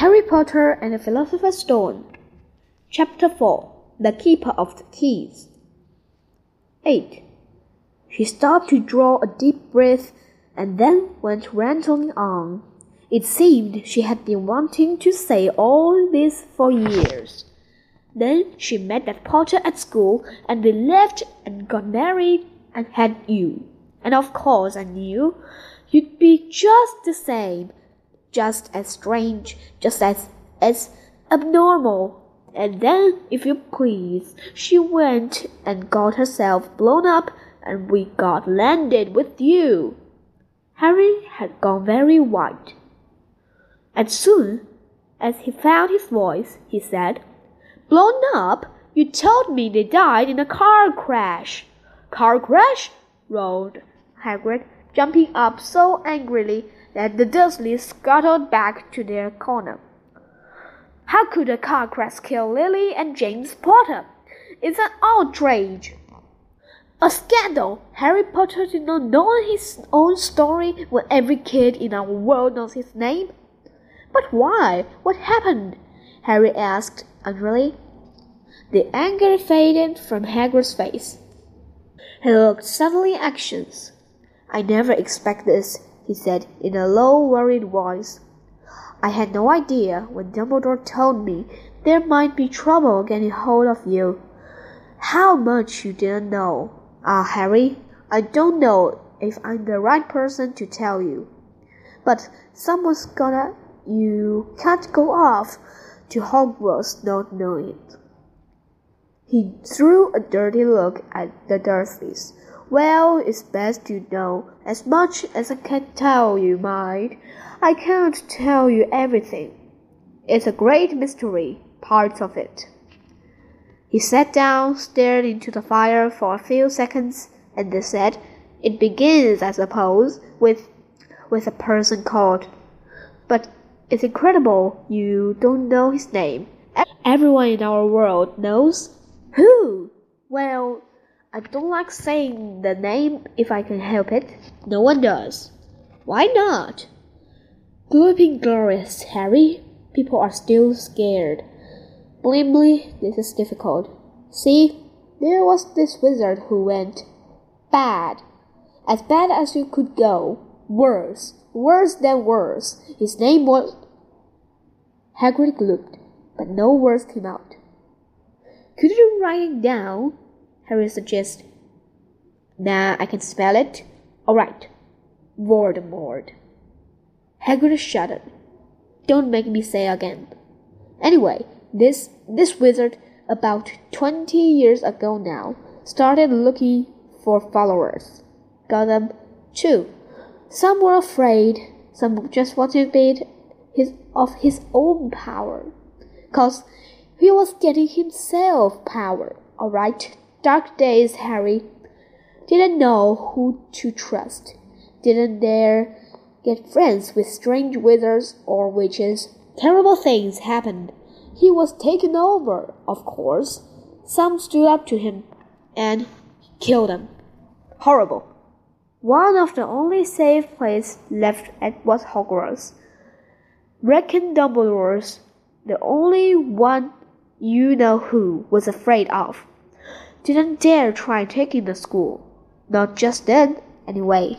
Harry Potter and the Philosopher's Stone. Chapter 4 The Keeper of the Keys. 8. She stopped to draw a deep breath and then went rambling on. It seemed she had been wanting to say all this for years. Then she met that Potter at school, and they left and got married and had you. And of course I knew you'd be just the same, just as strange, just as as abnormal. And then, if you please, she went and got herself blown up, and we got landed with you. Harry had gone very white. As soon as he found his voice, he said, Blown up? You told me they died in a car crash. Car crash? roared Hagrid, jumping up so angrily that the Dursleys scuttled back to their corner. How could a car crash kill Lily and James Potter? It's an outrage. A scandal! Harry Potter did not know his own story when every kid in our world knows his name. But why? What happened? Harry asked angrily. The anger faded from Hagrid's face. He looked suddenly anxious. I never expect this, he said in a low, worried voice. I had no idea when Dumbledore told me there might be trouble getting hold of you. How much you didn't know. Ah, Harry, I don't know if I'm the right person to tell you. But someone's gonna. You can't go off to Hogwarts not knowing it. He threw a dirty look at the Dursleys. Well, it's best you know as much as I can tell you, mind. I can't tell you everything. It's a great mystery, parts of it. He sat down, stared into the fire for a few seconds, and then said, It begins, I suppose, with with a person called. But it's incredible you don't know his name. Everyone in our world knows. Who? Well, I don't like saying the name if I can help it. No one does. Why not? Glooping glorious, Harry. People are still scared. Me, this is difficult. See, there was this wizard who went bad. As bad as you could go. Worse. Worse than worse. His name was. Hagrid glooped, but no words came out. Could you write it down? Harry suggested. Now I can spell it. All right. Voldemort. Hagrid shuddered. Don't make me say again. Anyway, this this wizard about twenty years ago now started looking for followers. Got them too. Some were afraid, some just wanted a bit his of his own power. Cause he was getting himself power, all right dark days, Harry. Didn't know who to trust. Didn't dare get friends with strange wizards or witches. Terrible things happened. He was taken over, of course. Some stood up to him and killed them. Horrible. One of the only safe places left at was Hogwarts. Reckon Dumbledore's the only one you know who was afraid of didn't dare try taking the school. Not just then, anyway.